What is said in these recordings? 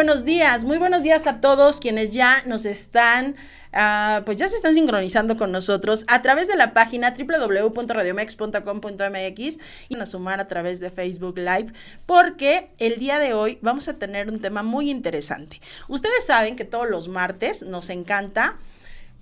Buenos días, muy buenos días a todos quienes ya nos están, uh, pues ya se están sincronizando con nosotros a través de la página www.radiomex.com.mx y a sumar a través de Facebook Live, porque el día de hoy vamos a tener un tema muy interesante. Ustedes saben que todos los martes nos encanta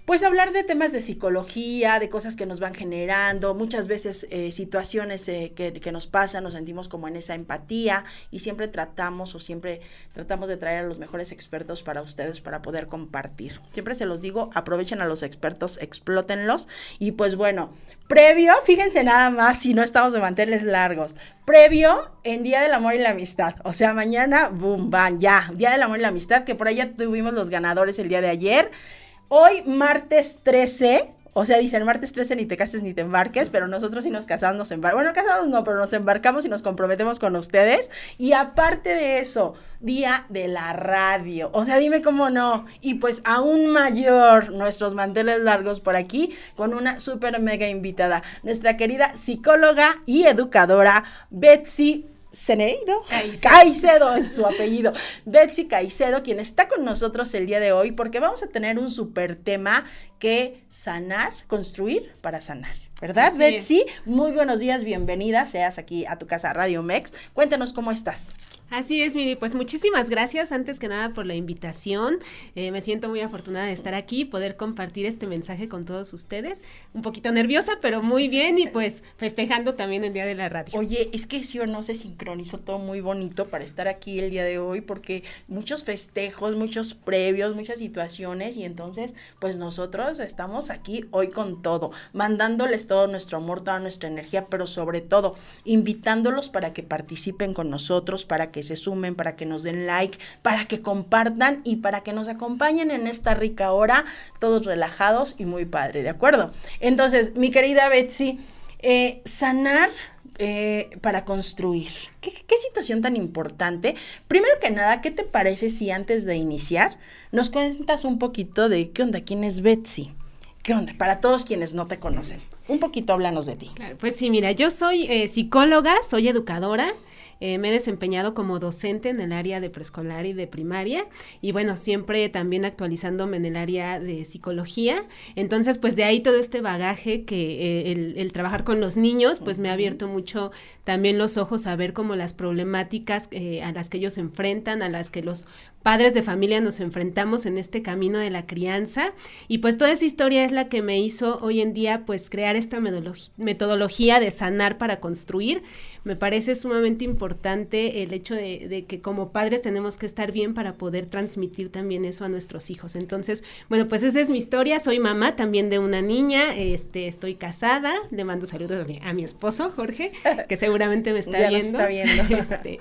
pues hablar de temas de psicología, de cosas que nos van generando, muchas veces eh, situaciones eh, que, nos pasan, nos sentimos como en esa empatía y siempre tratamos o siempre tratamos de traer a los mejores expertos para ustedes para poder compartir. Siempre se los digo, aprovechen a los expertos, explótenlos y pues bueno, previo, fíjense nada más si no estamos de manteles largos, previo en Día del Amor y la Amistad, o sea, mañana, boom, van, ya, Día del Amor y la Amistad, que por ya tuvimos los ganadores el día de ayer. Hoy, martes 13, o sea, dicen martes 13 ni te cases ni te embarques, pero nosotros sí nos casamos, nos embarcamos. Bueno, casados no, pero nos embarcamos y nos comprometemos con ustedes. Y aparte de eso, día de la radio. O sea, dime cómo no. Y pues aún mayor, nuestros manteles largos por aquí, con una súper mega invitada, nuestra querida psicóloga y educadora Betsy Ceneido, Caicedo. Caicedo es su apellido, Betsy Caicedo, quien está con nosotros el día de hoy, porque vamos a tener un super tema que sanar, construir para sanar. ¿Verdad, Así Betsy? Es. Muy buenos días, bienvenida, seas aquí a tu casa Radio Mex. Cuéntanos cómo estás. Así es, Miri, pues muchísimas gracias antes que nada por la invitación. Eh, me siento muy afortunada de estar aquí, poder compartir este mensaje con todos ustedes. Un poquito nerviosa, pero muy bien y pues festejando también el Día de la Radio. Oye, es que sí o no se sincronizó todo muy bonito para estar aquí el día de hoy porque muchos festejos, muchos previos, muchas situaciones y entonces pues nosotros estamos aquí hoy con todo, mandándoles todo nuestro amor, toda nuestra energía, pero sobre todo invitándolos para que participen con nosotros, para que se sumen, para que nos den like, para que compartan y para que nos acompañen en esta rica hora, todos relajados y muy padre, ¿de acuerdo? Entonces, mi querida Betsy, eh, sanar eh, para construir. ¿Qué, ¿Qué, situación tan importante? Primero que nada, ¿qué te parece si antes de iniciar nos cuentas un poquito de qué onda, quién es Betsy? ¿Qué onda? Para todos quienes no te conocen. Un poquito háblanos de ti. Claro, pues sí, mira, yo soy eh, psicóloga, soy educadora. Eh, me he desempeñado como docente en el área de preescolar y de primaria y bueno, siempre también actualizándome en el área de psicología. Entonces, pues de ahí todo este bagaje que eh, el, el, trabajar con los niños, pues me ha abierto mucho también los ojos a ver como las problemáticas eh, a las que ellos se enfrentan, a las que los padres de familia nos enfrentamos en este camino de la crianza. Y pues toda esa historia es la que me hizo hoy en día pues crear esta metodología de sanar para construir. Me parece sumamente importante el hecho de, de, que como padres tenemos que estar bien para poder transmitir también eso a nuestros hijos. Entonces, bueno, pues esa es mi historia. Soy mamá también de una niña, este, estoy casada, le mando saludos a mi, a mi esposo, Jorge, que seguramente me está ya viendo. Está viendo. Este,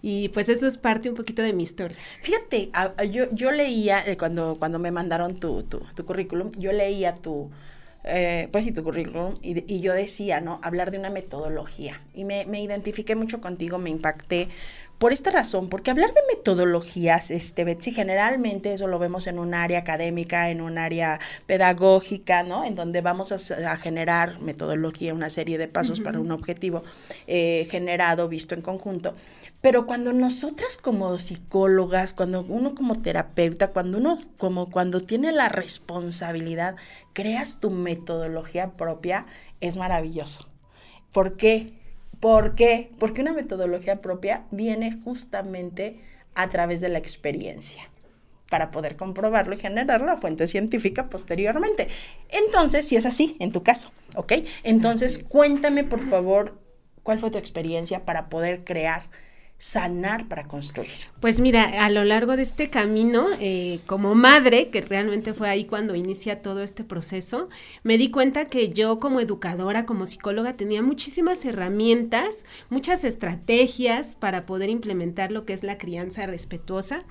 y pues eso es parte un poquito de mi historia. Fíjate, yo, yo leía, eh, cuando, cuando me mandaron tu, tu, tu currículum, yo leía tu, eh, pues sí, tu currículum, y, y, yo decía, ¿no? Hablar de una metodología. Y me, me identifiqué mucho contigo, me impacté por esta razón, porque hablar de metodologías, este, Betsy, generalmente eso lo vemos en un área académica, en un área pedagógica, ¿no? En donde vamos a, a generar metodología, una serie de pasos uh -huh. para un objetivo eh, generado, visto en conjunto. Pero cuando nosotras como psicólogas, cuando uno como terapeuta, cuando uno como cuando tiene la responsabilidad, creas tu metodología propia, es maravilloso. ¿Por qué? ¿Por qué? Porque una metodología propia viene justamente a través de la experiencia. para poder comprobarlo y generar la fuente científica posteriormente. Entonces, si es así, en tu caso, ¿ok? Entonces, cuéntame, por favor, cuál fue tu experiencia para poder crear sanar para construir? Pues mira, a lo largo de este camino, eh, como madre, que realmente fue ahí cuando inicia todo este proceso, me di cuenta que yo como educadora, como psicóloga, tenía muchísimas herramientas, muchas estrategias para poder implementar lo que es la crianza respetuosa.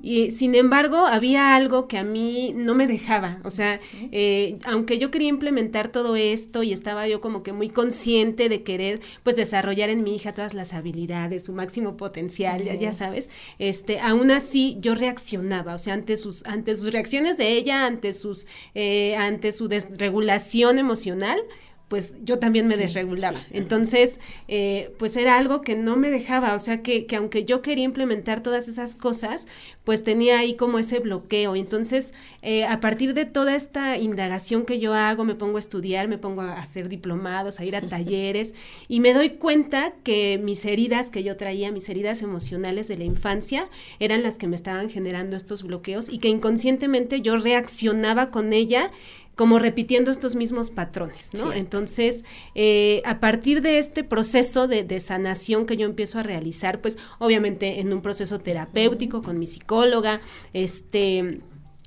Y sin embargo, había algo que a mí no me dejaba. O sea, eh, aunque yo quería implementar todo esto y estaba yo como que muy consciente de querer pues desarrollar en mi hija todas las habilidades, su máximo potencial, ya, sabes, este, aún así yo reaccionaba, o sea, ante sus, ante sus reacciones de ella, ante sus, eh, ante su desregulación emocional, pues yo también me desregulaba. Entonces, eh, pues era algo que no me dejaba, o sea, que, que, aunque yo quería implementar todas esas cosas, pues tenía ahí como ese bloqueo. Entonces, eh, a partir de toda esta indagación que yo hago, me pongo a estudiar, me pongo a hacer diplomados, a ir a talleres, y me doy cuenta que mis heridas que yo traía, mis heridas emocionales de la infancia, eran las que me estaban generando estos bloqueos y que inconscientemente yo reaccionaba con ella como repitiendo estos mismos patrones, ¿no? Entonces, eh, a partir de este proceso de, de, sanación que yo empiezo a realizar, pues obviamente en un proceso terapéutico con mi psicóloga, este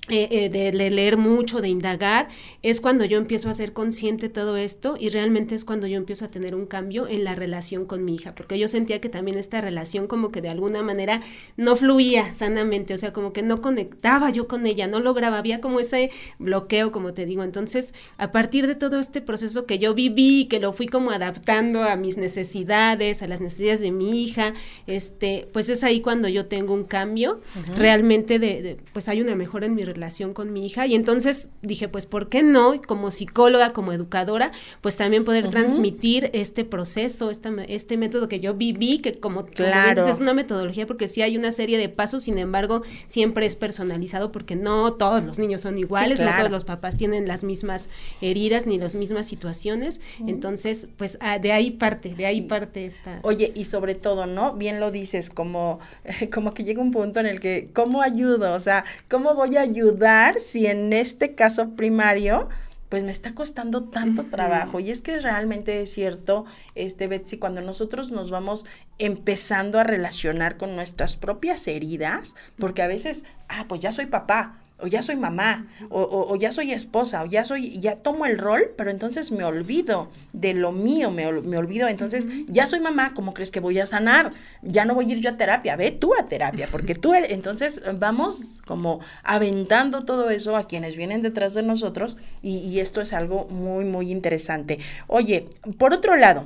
eh, eh, de, leer mucho, de indagar, es cuando yo empiezo a ser consciente de todo esto y realmente es cuando yo empiezo a tener un cambio en la relación con mi hija, porque yo sentía que también esta relación como que de alguna manera no fluía sanamente, o sea, como que no conectaba yo con ella, no lograba, había como ese bloqueo, como te digo. Entonces, a partir de todo este proceso que yo viví, que lo fui como adaptando a mis necesidades, a las necesidades de mi hija, este, pues es ahí cuando yo tengo un cambio, realmente de, pues hay una mejora en mi relación relación con mi hija y entonces dije, pues, ¿por qué no? Como psicóloga, como educadora, pues también poder transmitir este proceso, esta, este método que yo viví, que como, claro. es una metodología porque sí hay una serie de pasos, sin embargo, siempre es personalizado porque no todos los niños son iguales, no todos los papás tienen las mismas heridas ni las mismas situaciones, entonces, pues ah, de ahí parte, de ahí parte esta. Oye, y sobre todo, ¿no? Bien lo dices, como, como que llega un punto en el que, ¿cómo ayudo? O sea, ¿cómo voy a ayudar? Si en este caso primario pues me está costando tanto trabajo. Y es que realmente es cierto, este Betsy, cuando nosotros nos vamos empezando a relacionar con nuestras propias heridas, porque a veces, ah, pues ya soy papá, o ya soy mamá, o, ya soy esposa, o ya soy, ya tomo el rol, pero entonces me olvido de lo mío, me, me olvido, entonces ya soy mamá, ¿cómo crees que voy a sanar? Ya no voy a ir yo a terapia, ve tú a terapia, porque tú, eres, entonces vamos como aventando todo eso a quienes vienen detrás de nosotros y, esto es algo muy, muy interesante. Oye, por otro lado,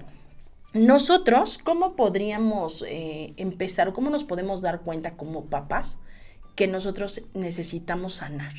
nosotros, ¿cómo podríamos eh, empezar, cómo nos podemos dar cuenta como papás? Que nosotros necesitamos sanar.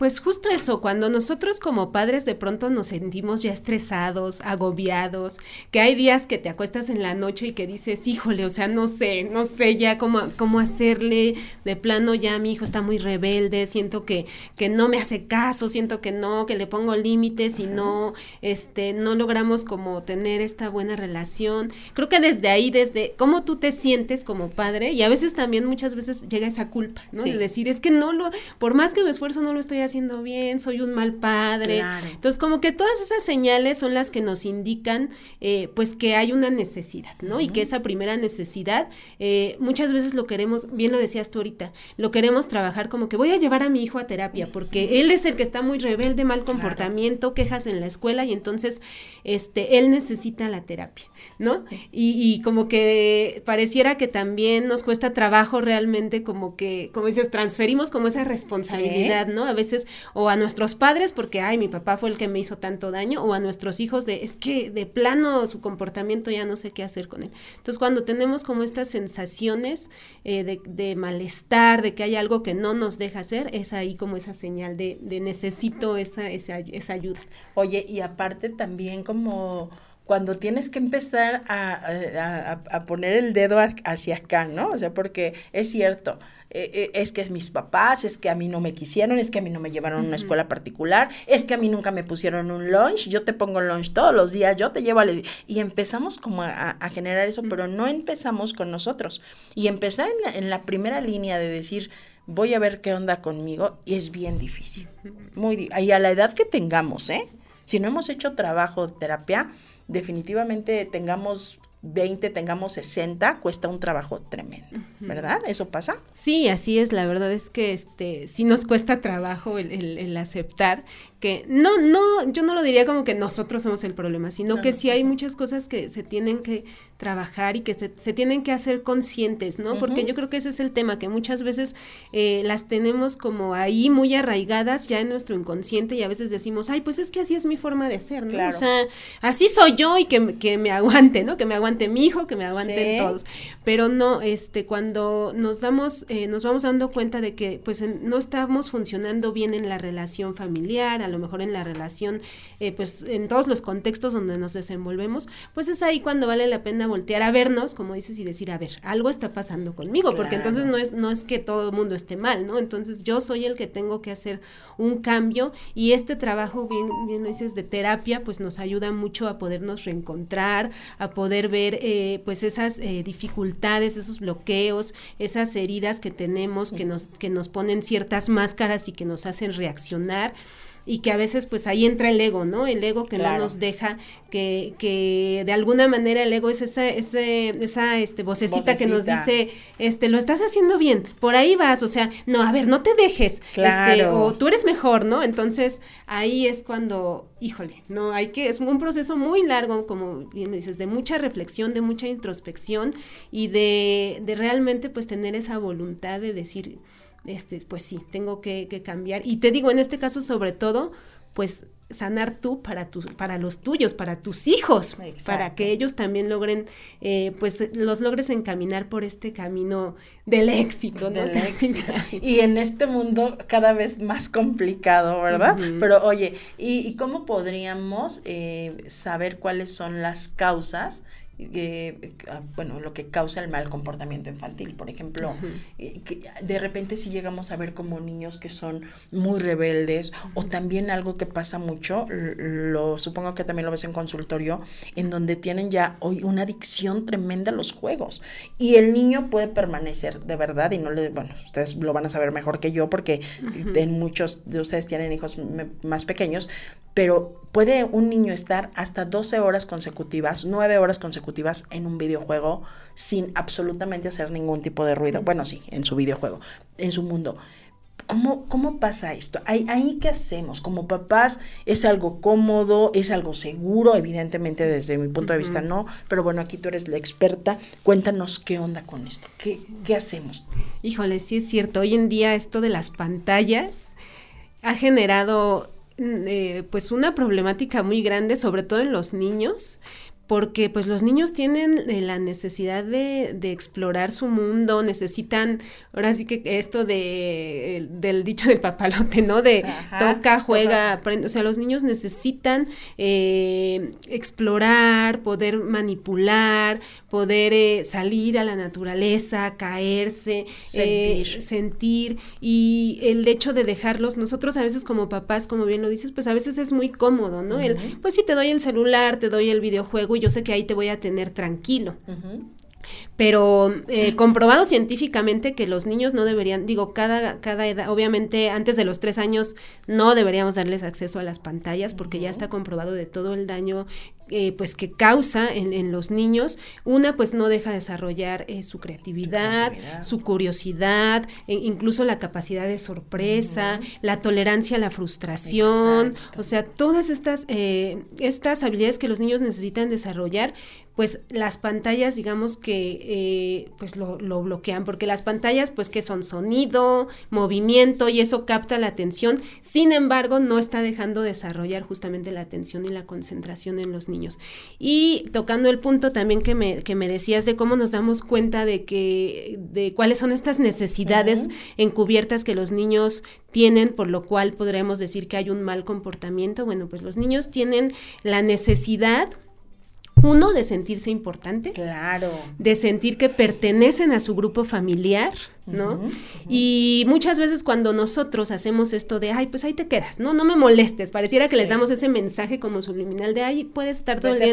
Pues justo eso, cuando nosotros como padres de pronto nos sentimos ya estresados, agobiados, que hay días que te acuestas en la noche y que dices, híjole, o sea, no sé, no sé ya cómo, cómo hacerle, de plano ya mi hijo está muy rebelde, siento que, que no me hace caso, siento que no, que le pongo límites y no, este, no logramos como tener esta buena relación. Creo que desde ahí, desde cómo tú te sientes como padre, y a veces también muchas veces llega esa culpa, ¿no? De decir, es que no lo, por más que me esfuerzo, no lo estoy haciendo haciendo bien, soy un mal padre. Entonces, como que todas esas señales son las que nos indican, eh, pues, que hay una necesidad, ¿no? Y que esa primera necesidad, eh, muchas veces lo queremos, bien lo decías tú ahorita, lo queremos trabajar como que voy a llevar a mi hijo a terapia, porque él es el que está muy rebelde, mal comportamiento, quejas en la escuela, y entonces, este, él necesita la terapia, ¿no? Y, como que pareciera que también nos cuesta trabajo realmente como que, como dices, transferimos como esa responsabilidad, ¿no? A veces o a nuestros padres porque, ay, mi papá fue el que me hizo tanto daño, o a nuestros hijos de, es que de plano su comportamiento ya no sé qué hacer con él. Entonces, cuando tenemos como estas sensaciones eh, de, malestar, de que hay algo que no nos deja hacer, es ahí como esa señal de, necesito esa, esa, ayuda. Oye, y aparte también como cuando tienes que empezar a, a, poner el dedo hacia acá, ¿no? O sea, porque es cierto, eh, eh, es que es mis papás, es que a mí no me quisieron, es que a mí no me llevaron a una escuela particular, es que a mí nunca me pusieron un lunch, yo te pongo lunch todos los días, yo te llevo a... Y empezamos como a, generar eso, pero no empezamos con nosotros. Y empezar en la, en la primera línea de decir, voy a ver qué onda conmigo y es bien difícil. Muy y a la edad que tengamos, ¿eh? Si no hemos hecho trabajo de terapia, definitivamente tengamos 20, tengamos 60, cuesta un trabajo tremendo, ¿verdad? ¿Eso pasa? Sí, así es, la verdad es que este sí nos cuesta trabajo el, el aceptar que no, no, yo no lo diría como que nosotros somos el problema, sino que sí hay muchas cosas que se tienen que trabajar y que se, tienen que hacer conscientes, ¿no? Porque yo creo que ese es el tema, que muchas veces eh, las tenemos como ahí muy arraigadas ya en nuestro inconsciente y a veces decimos, ay, pues es que así es mi forma de ser, ¿no? O sea, así soy yo y que, que, me aguante, ¿no? Que me aguante mi hijo, que me aguanten todos. Pero no, este, cuando nos damos, eh, nos vamos dando cuenta de que pues no estamos funcionando bien en la relación familiar, lo mejor en la relación, eh, pues en todos los contextos donde nos desenvolvemos, pues es ahí cuando vale la pena voltear a vernos, como dices, y decir, a ver, algo está pasando conmigo, porque entonces no es, no es que todo el mundo esté mal, ¿no? Entonces yo soy el que tengo que hacer un cambio y este trabajo, bien, bien lo dices, de terapia, pues nos ayuda mucho a podernos reencontrar, a poder ver eh, pues esas eh, dificultades, esos bloqueos, esas heridas que tenemos, que nos, que nos ponen ciertas máscaras y que nos hacen reaccionar y que a veces pues ahí entra el ego, ¿no? El ego que no nos deja, que, que de alguna manera el ego es esa, ese, esa este, vocecita, que nos dice, este, lo estás haciendo bien, por ahí vas, o sea, no, a ver, no te dejes, este, o tú eres mejor, ¿no? Entonces ahí es cuando, híjole, no, hay que, es un proceso muy largo, como bien dices, de mucha reflexión, de mucha introspección y de, de realmente pues tener esa voluntad de decir, este, pues sí, tengo que, cambiar. Y te digo, en este caso sobre todo, pues sanar tú para, tu, para los tuyos, para tus hijos, para que ellos también logren, eh, pues los logres encaminar por este camino del éxito, Del éxito. Y en este mundo cada vez más complicado, ¿verdad? Pero oye, ¿y, cómo podríamos eh, saber cuáles son las causas eh, ah, bueno, lo que causa el mal comportamiento infantil. Por ejemplo, eh, de repente si llegamos a ver como niños que son muy rebeldes o también algo que pasa mucho, lo supongo que también lo ves en consultorio, en donde tienen ya hoy una adicción tremenda a los juegos. Y el niño puede permanecer de verdad y no le, bueno, ustedes lo van a saber mejor que yo porque en muchos de ustedes tienen hijos más pequeños, pero puede un niño estar hasta 12 horas consecutivas, 9 horas consecutivas en un videojuego sin absolutamente hacer ningún tipo de ruido. Bueno, sí, en su videojuego, en su mundo. ¿Cómo, ¿Cómo, pasa esto? ¿Ahí, ¿Ahí qué hacemos? Como papás, ¿es algo cómodo? ¿Es algo seguro? Evidentemente desde mi punto de vista no, pero bueno, aquí tú eres la experta. Cuéntanos qué onda con esto. ¿Qué, qué hacemos? Híjole, sí es cierto. Hoy en día esto de las pantallas ha generado Mm, eh, pues una problemática muy grande, sobre todo en los niños, porque pues los niños tienen eh, la necesidad de, de, explorar su mundo, necesitan, ahora sí que esto de, del dicho del papalote, ¿no? De toca, juega, aprende, o sea, los niños necesitan eh, explorar, poder manipular, poder eh, salir a la naturaleza, caerse, sentir. sentir, y el hecho de dejarlos, nosotros a veces como papás, como bien lo dices, pues a veces es muy cómodo, ¿no? el, pues si te doy el celular, te doy el videojuego, yo sé que ahí te voy a tener tranquilo. Pero eh, comprobado científicamente que los niños no deberían, digo, cada, cada edad, obviamente antes de los tres años no deberíamos darles acceso a las pantallas porque ya está comprobado de todo el daño eh, pues que causa en, los niños. Una pues no deja desarrollar eh, su creatividad, su curiosidad, e incluso la capacidad de sorpresa, la tolerancia a la frustración, o sea, todas estas, estas habilidades que los niños necesitan desarrollar pues las pantallas, digamos que eh, pues lo, lo, bloquean, porque las pantallas, pues que son sonido, movimiento y eso capta la atención, sin embargo, no está dejando desarrollar justamente la atención y la concentración en los niños. Y tocando el punto también que me, que me decías de cómo nos damos cuenta de que, de cuáles son estas necesidades encubiertas que los niños tienen, por lo cual podremos decir que hay un mal comportamiento, bueno, pues los niños tienen la necesidad uno, de sentirse importantes. Claro. De sentir que pertenecen a su grupo familiar, ¿no? Y muchas veces cuando nosotros hacemos esto de, ay, pues ahí te quedas, ¿no? No me molestes. Pareciera que les damos ese mensaje como subliminal de, ay, puedes estar todo el día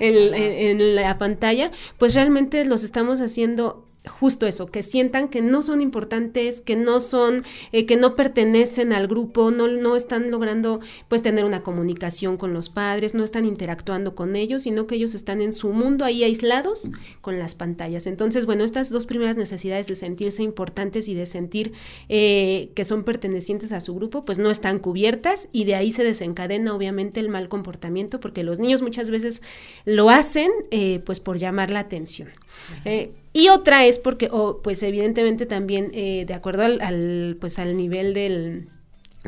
en la, en la, pantalla. Pues realmente los estamos haciendo justo eso, que sientan que no son importantes, que no son, eh, que no pertenecen al grupo, no, no están logrando pues tener una comunicación con los padres, no están interactuando con ellos, sino que ellos están en su mundo ahí aislados con las pantallas. Entonces, bueno, estas dos primeras necesidades de sentirse importantes y de sentir eh, que son pertenecientes a su grupo, pues no están cubiertas y de ahí se desencadena obviamente el mal comportamiento, porque los niños muchas veces lo hacen eh, pues por llamar la atención. Y otra es porque, pues evidentemente también eh, de acuerdo al, pues al nivel del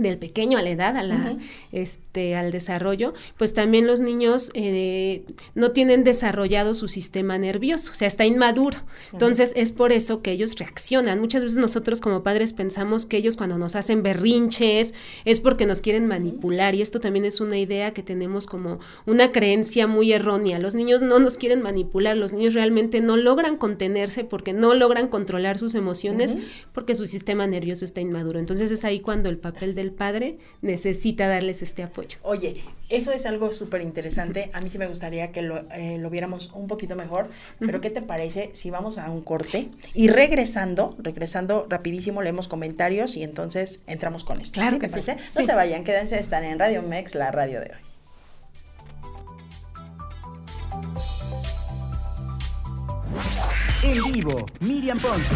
del pequeño a la edad, a la, este, al desarrollo, pues también los niños eh, no tienen desarrollado su sistema nervioso, o sea, está inmaduro. Entonces, es por eso que ellos reaccionan. Muchas veces nosotros como padres pensamos que ellos cuando nos hacen berrinches es porque nos quieren manipular y esto también es una idea que tenemos como una creencia muy errónea. Los niños no nos quieren manipular, los niños realmente no logran contenerse porque no logran controlar sus emociones porque su sistema nervioso está inmaduro. Entonces, es ahí cuando el papel del padre necesita darles este apoyo. Oye, eso es algo súper interesante. A mí sí me gustaría que eh, lo, viéramos un poquito mejor, pero ¿qué te parece si vamos a un corte y regresando, regresando rapidísimo, leemos comentarios y entonces entramos con esto? Claro que No se vayan, quédense, están en Radio Mex, la radio de hoy. En vivo, Miriam Ponce.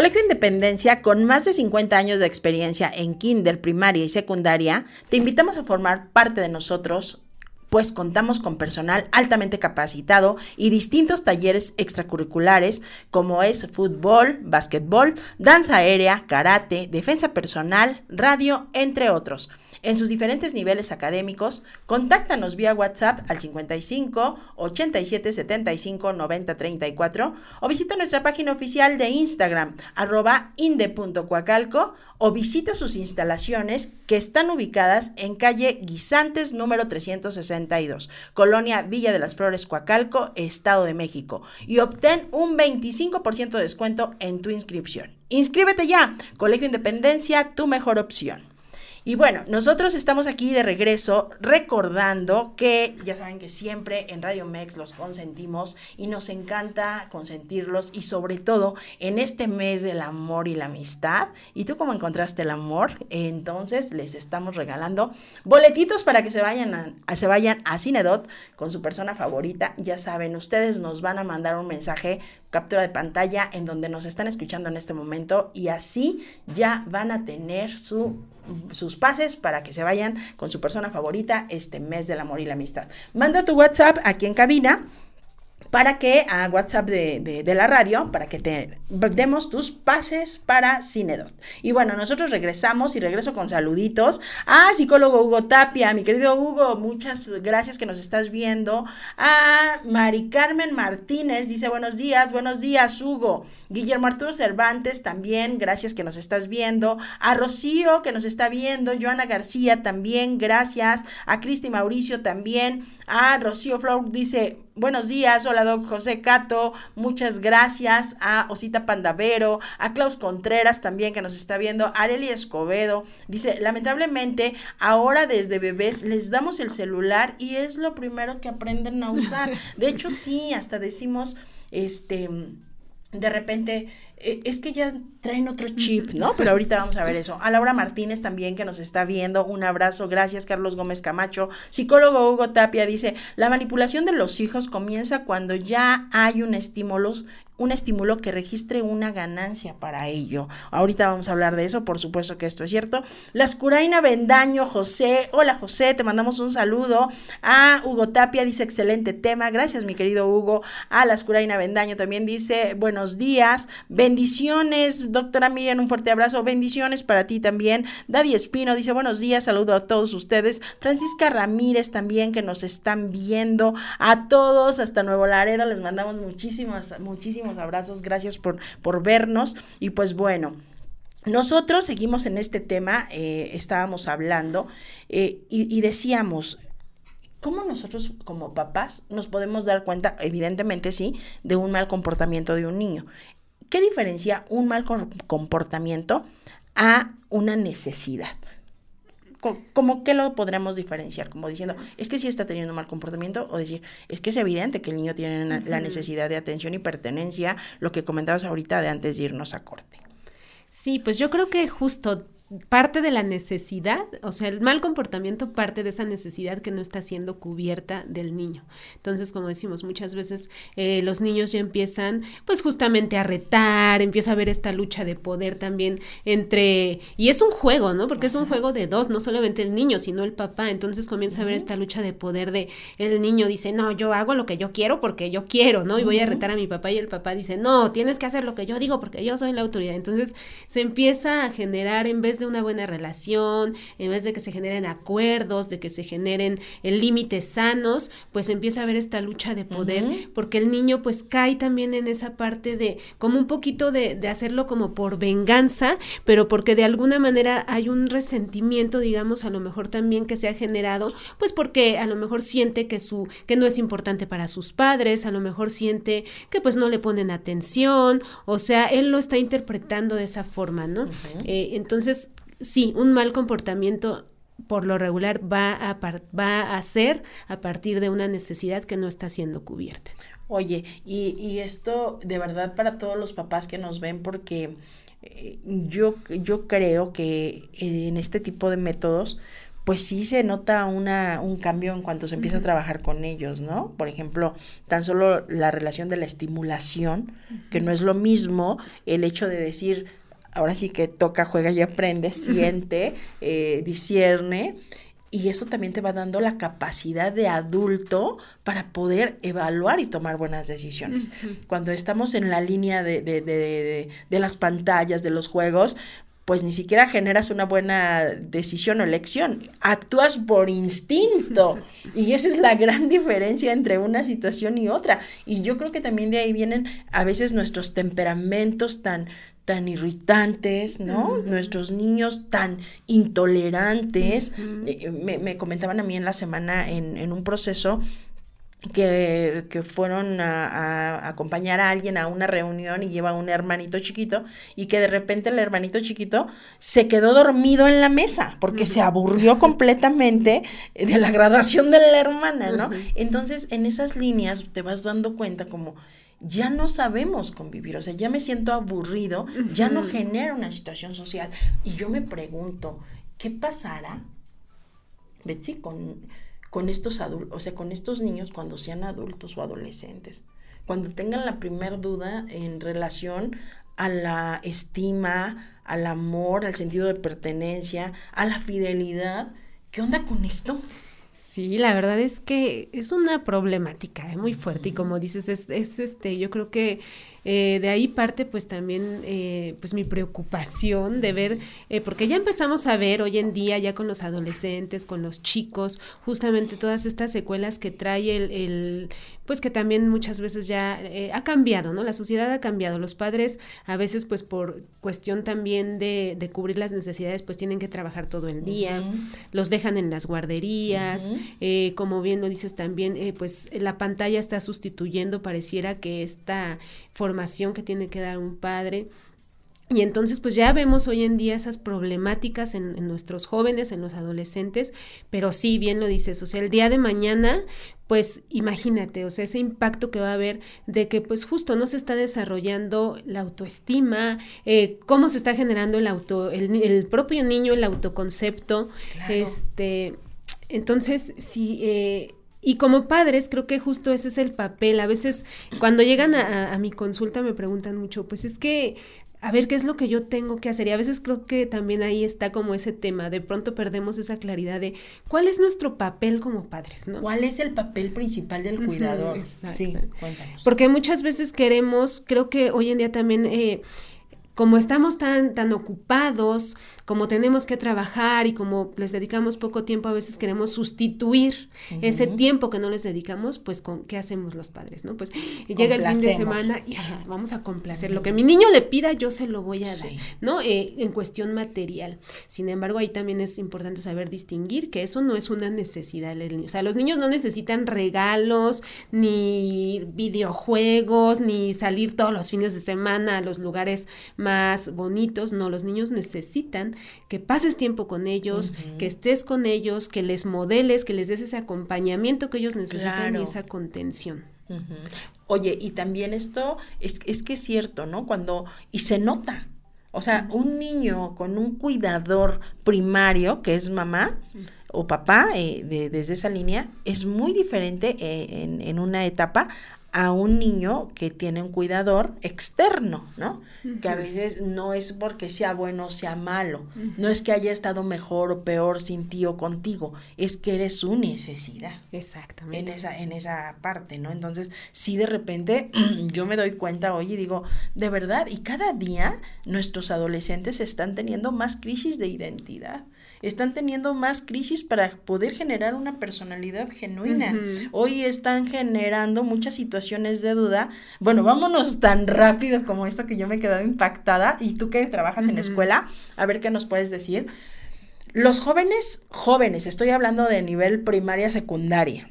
Colegio Independencia, con más de 50 años de experiencia en kinder, primaria y secundaria, te invitamos a formar parte de nosotros pues contamos con personal altamente capacitado y distintos talleres extracurriculares como es fútbol, básquetbol, danza aérea, karate, defensa personal, radio, entre otros en sus diferentes niveles académicos, contáctanos vía WhatsApp al 55 87 75 90 34 o visita nuestra página oficial de Instagram arroba inde.coacalco o visita sus instalaciones que están ubicadas en calle Guisantes número 362, Colonia Villa de las Flores, Coacalco, Estado de México y obtén un 25% de descuento en tu inscripción. Inscríbete ya, Colegio Independencia, tu mejor opción. Y bueno, nosotros estamos aquí de regreso recordando que ya saben que siempre en Radio Mex los consentimos y nos encanta consentirlos y sobre todo en este mes del amor y la amistad. ¿Y tú cómo encontraste el amor? Entonces les estamos regalando boletitos para que se vayan a, se vayan a Cinedot con su persona favorita. Ya saben, ustedes nos van a mandar un mensaje captura de pantalla en donde nos están escuchando en este momento y así ya van a tener su sus pases para que se vayan con su persona favorita este mes del amor y la amistad. Manda tu WhatsApp aquí en cabina para que a WhatsApp de, la radio, para que te demos tus pases para Cinedot. Y bueno, nosotros regresamos y regreso con saluditos a psicólogo Hugo Tapia, mi querido Hugo, muchas gracias que nos estás viendo. A Mari Carmen Martínez dice buenos días, buenos días Hugo. Guillermo Arturo Cervantes también, gracias que nos estás viendo. A Rocío que nos está viendo, Joana García también, gracias. A Cristi Mauricio también. A Rocío Flor dice buenos días, hola don José Cato, muchas gracias a Osita Pandavero, a Klaus Contreras también que nos está viendo, Areli Escobedo, dice, lamentablemente ahora desde bebés les damos el celular y es lo primero que aprenden a usar. De hecho, sí, hasta decimos, este, de repente, es que ya traen otro chip, ¿no? Pero ahorita vamos a ver eso. A Laura Martínez también que nos está viendo, un abrazo, gracias Carlos Gómez Camacho. Psicólogo Hugo Tapia dice, la manipulación de los hijos comienza cuando ya hay un estímulo un estímulo que registre una ganancia para ello. Ahorita vamos a hablar de eso, por supuesto que esto es cierto. Las Curaina Bendaño, José, hola José, te mandamos un saludo. A Hugo Tapia dice, excelente tema, gracias mi querido Hugo. A Las Curaina Bendaño también dice, buenos días, bendiciones, doctora Miriam, un fuerte abrazo, bendiciones para ti también. Daddy Espino dice, buenos días, saludo a todos ustedes. Francisca Ramírez también que nos están viendo. A todos, hasta Nuevo Laredo, les mandamos muchísimas, muchísimas abrazos, gracias por, por vernos y pues bueno. Nosotros seguimos en este tema, eh, estábamos hablando eh, y, y decíamos, ¿Cómo nosotros como papás nos podemos dar cuenta, evidentemente sí, de un mal comportamiento de un niño? ¿Qué diferencia un mal comportamiento a una necesidad? ¿Cómo que lo podremos diferenciar? Como diciendo, es que sí está teniendo un mal comportamiento o decir, es que es evidente que el niño tiene la necesidad de atención y pertenencia, lo que comentabas ahorita de antes de irnos a corte. Sí, pues yo creo que justo parte de la necesidad, o sea, el mal comportamiento parte de esa necesidad que no está siendo cubierta del niño. Entonces, como decimos, muchas veces eh, los niños ya empiezan, pues justamente a retar, empieza a haber esta lucha de poder también entre, y es un juego, ¿no? Porque es un juego de dos, no solamente el niño, sino el papá. Entonces comienza a haber esta lucha de poder de, el niño dice, no, yo hago lo que yo quiero porque yo quiero, ¿no? Y voy a retar a mi papá y el papá dice, no, tienes que hacer lo que yo digo porque yo soy la autoridad. Entonces se empieza a generar en vez de una buena relación, en vez de que se generen acuerdos, de que se generen eh, límites sanos, pues empieza a haber esta lucha de poder, porque el niño pues cae también en esa parte de como un poquito de, de hacerlo como por venganza, pero porque de alguna manera hay un resentimiento, digamos, a lo mejor también que se ha generado, pues porque a lo mejor siente que su, que no es importante para sus padres, a lo mejor siente que pues no le ponen atención, o sea, él lo está interpretando de esa forma, ¿no? Eh, entonces, sí, un mal comportamiento por lo regular va a, va a ser a partir de una necesidad que no está siendo cubierta. Oye, y, y esto de verdad para todos los papás que nos ven, porque eh, yo, yo creo que en este tipo de métodos, pues sí se nota una, un cambio en cuanto se empieza a trabajar con ellos, ¿no? Por ejemplo, tan solo la relación de la estimulación, que no es lo mismo el hecho de decir, ahora sí que toca, juega y aprende, siente, eh, discierne. Y eso también te va dando la capacidad de adulto para poder evaluar y tomar buenas decisiones. Cuando estamos en la línea de, de, de, de, las pantallas, de los juegos, pues ni siquiera generas una buena decisión o elección, actúas por instinto. Y esa es la gran diferencia entre una situación y otra. Y yo creo que también de ahí vienen a veces nuestros temperamentos tan tan irritantes, ¿no? Nuestros niños tan intolerantes. Eh, me, comentaban a mí en la semana en, en un proceso que, que, fueron a, acompañar a alguien a una reunión y lleva un hermanito chiquito y que de repente el hermanito chiquito se quedó dormido en la mesa porque se aburrió completamente de la graduación de la hermana, ¿no? Entonces en esas líneas te vas dando cuenta como ya no sabemos convivir, o sea, ya me siento aburrido, ya no genera una situación social. Y yo me pregunto, ¿qué pasará, Betsy, con, con estos adultos, o sea, con estos niños cuando sean adultos o adolescentes? Cuando tengan la primer duda en relación a la estima, al amor, al sentido de pertenencia, a la fidelidad, ¿qué onda con esto? Sí, la verdad es que es una problemática ¿eh? muy fuerte y como dices, es, es este, yo creo que eh, de ahí parte pues también eh, pues mi preocupación de ver, eh, porque ya empezamos a ver hoy en día ya con los adolescentes, con los chicos, justamente todas estas secuelas que trae el, el pues que también muchas veces ya ha cambiado, ¿no? La sociedad ha cambiado, los padres a veces pues por cuestión también de, de cubrir las necesidades pues tienen que trabajar todo el día, los dejan en las guarderías, como bien lo dices también, pues la pantalla está sustituyendo, pareciera que esta formación que tiene que dar un padre. Y entonces pues ya vemos hoy en día esas problemáticas en, nuestros jóvenes, en los adolescentes, pero sí, bien lo dices, o sea, el día de mañana, pues imagínate, o sea, ese impacto que va a haber de que pues justo no se está desarrollando la autoestima, eh, cómo se está generando el auto, el, propio niño, el autoconcepto, este, entonces sí, eh, y como padres, creo que justo ese es el papel. A veces cuando llegan a, mi consulta me preguntan mucho, pues es que, a ver, ¿qué es lo que yo tengo que hacer? Y a veces creo que también ahí está como ese tema. De pronto perdemos esa claridad de cuál es nuestro papel como padres, ¿no? ¿Cuál es el papel principal del cuidador? sí, cuéntanos. Porque muchas veces queremos, creo que hoy en día también... Eh, como estamos tan, tan ocupados, como tenemos que trabajar y como les dedicamos poco tiempo, a veces queremos sustituir ese tiempo que no les dedicamos, pues con qué hacemos los padres, ¿no? Pues llega el fin de semana y vamos a complacer. Lo que mi niño le pida, yo se lo voy a dar, ¿no? Eh, en cuestión material. Sin embargo, ahí también es importante saber distinguir que eso no es una necesidad del niño. O sea, los niños no necesitan regalos, ni videojuegos, ni salir todos los fines de semana a los lugares más bonitos. No, los niños necesitan que pases tiempo con ellos, que estés con ellos, que les modeles, que les des ese acompañamiento que ellos necesitan y esa contención. Oye, y también esto es, es que es cierto, ¿no? Cuando, y se nota, o sea, un niño con un cuidador primario, que es mamá o papá, eh, desde esa línea, es muy diferente eh, en, en, una etapa a un niño que tiene un cuidador externo, ¿no? Que a veces no es porque sea bueno o sea malo, no es que haya estado mejor o peor sin ti o contigo, es que eres su necesidad. Exactamente. En esa, en esa parte, ¿no? Entonces, sí de repente yo me doy cuenta hoy y digo, de verdad, y cada día nuestros adolescentes están teniendo más crisis de identidad están teniendo más crisis para poder generar una personalidad genuina. Hoy están generando muchas situaciones de duda. Bueno, vámonos tan rápido como esto que yo me he quedado impactada y tú que trabajas en escuela, a ver qué nos puedes decir. Los jóvenes, jóvenes, estoy hablando de nivel primaria, secundaria.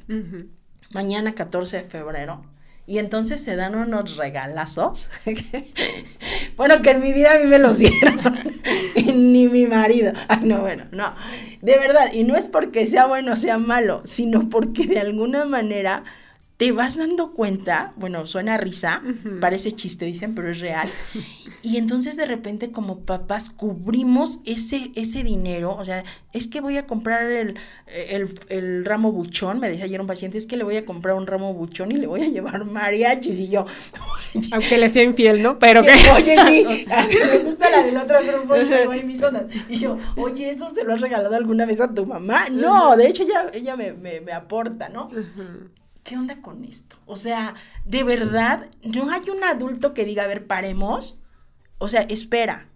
Mañana 14 de febrero y entonces se dan unos regalazos. bueno, que en mi vida a mí me los dieron. Ni mi marido. No, bueno, no. De verdad. Y no es porque sea bueno o sea malo, sino porque de alguna manera te vas dando cuenta, bueno, suena risa, parece chiste, dicen, pero es real. Y entonces de repente como papás cubrimos ese, ese dinero, o sea, es que voy a comprar el, el, ramo buchón, me decía ayer un paciente, es que le voy a comprar un ramo buchón y le voy a llevar mariachis y yo. Aunque le sea infiel, ¿no? Pero que... Oye, sí, me gusta la del otro grupo y mis ondas. Y yo, oye, ¿eso se lo has regalado alguna vez a tu mamá? No, de hecho ella, ella me, me, me aporta, ¿no? ¿Qué onda con esto? O sea, de verdad, no hay un adulto que diga, a ver, paremos. O sea, espera,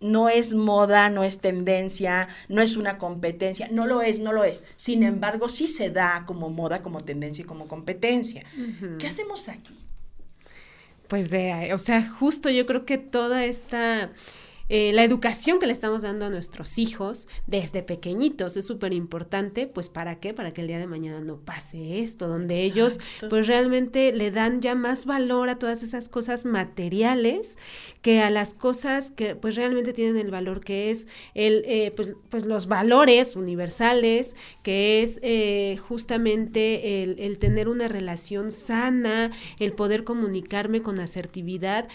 no es moda, no es tendencia, no es una competencia, no lo es, no lo es. Sin embargo, sí se da como moda, como tendencia y como competencia. ¿Qué hacemos aquí? Pues de, o sea, justo yo creo que toda esta eh, la educación que le estamos dando a nuestros hijos desde pequeñitos es súper importante, pues ¿para qué? Para que el día de mañana no pase esto, donde ellos pues realmente le dan ya más valor a todas esas cosas materiales que a las cosas que pues realmente tienen el valor que es el, eh, pues, pues, los valores universales, que es eh, justamente el, el, tener una relación sana, el poder comunicarme con asertividad,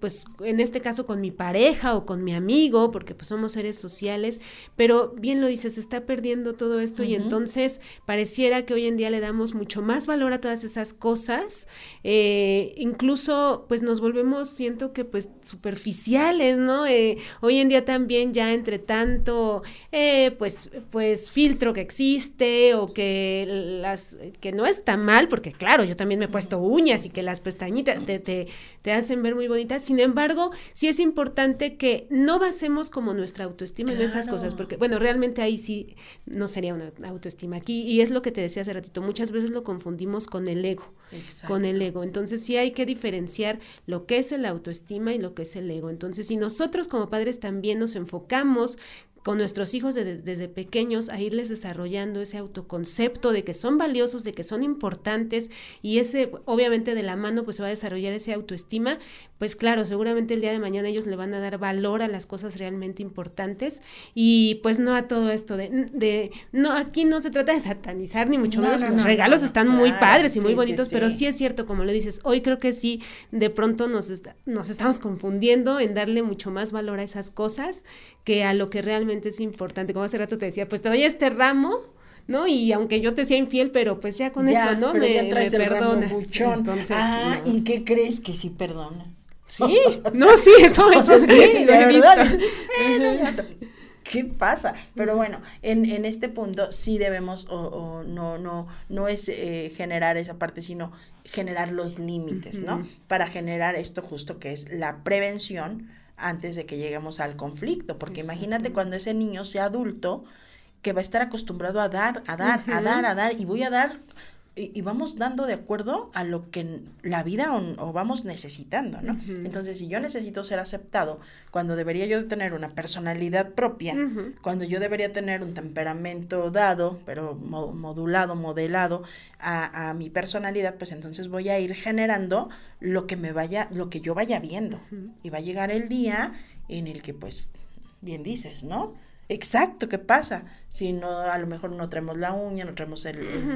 pues en este caso con mi pareja o con mi amigo, porque pues somos seres sociales, pero bien lo dices, se está perdiendo todo esto y entonces pareciera que hoy en día le damos mucho más valor a todas esas cosas, eh, incluso pues nos volvemos, siento que pues superficiales, ¿no? Eh, hoy en día también ya entre tanto, eh, pues, pues filtro que existe o que las, que no está mal, porque claro, yo también me he puesto uñas y que las pestañitas te, te, te hacen ver muy bonitas, sin embargo, sí es importante que que no basemos como nuestra autoestima en esas cosas, porque bueno, realmente ahí sí no sería una autoestima aquí, y es lo que te decía hace ratito, muchas veces lo confundimos con el ego, con el ego, entonces sí hay que diferenciar lo que es el autoestima y lo que es el ego, entonces si nosotros como padres también nos enfocamos con nuestros hijos desde pequeños a irles desarrollando ese autoconcepto de que son valiosos, de que son importantes y ese, obviamente de la mano pues se va a desarrollar ese autoestima, pues claro, seguramente el día de mañana ellos le van a dar valor a las cosas realmente importantes y pues no a todo esto de, de no, aquí no se trata de satanizar ni mucho menos, los regalos están muy padres y muy bonitos, pero sí. es cierto, como le dices, hoy creo que sí, de pronto nos, nos estamos confundiendo en darle mucho más valor a esas cosas que a lo que realmente es importante. Como hace rato te decía, pues te doy este ramo, ¿no? Y aunque yo te sea infiel, pero pues ya con eso, ¿no? me, ya traes el perdonas. Entonces, ah, ¿y qué crees que sí perdona? Sí, no, sí, eso, eso sí, sí lo he visto. ¿Qué pasa? Pero bueno, en, en este punto sí debemos, o, o no, no, no es eh, generar esa parte, sino generar los límites, ¿no? Para generar esto justo que es la prevención antes de que lleguemos al conflicto, porque imagínate cuando ese niño sea adulto, que va a estar acostumbrado a dar, a dar, a dar, a dar, y voy a dar y, vamos dando de acuerdo a lo que la vida o, vamos necesitando, ¿no? Entonces, si yo necesito ser aceptado, cuando debería yo tener una personalidad propia, cuando yo debería tener un temperamento dado, pero modulado, modelado a, a, mi personalidad, pues entonces voy a ir generando lo que me vaya, lo que yo vaya viendo. Y va a llegar el día en el que, pues, bien dices, ¿no? Exacto, ¿qué pasa? Si no, a lo mejor no traemos la uña, no traemos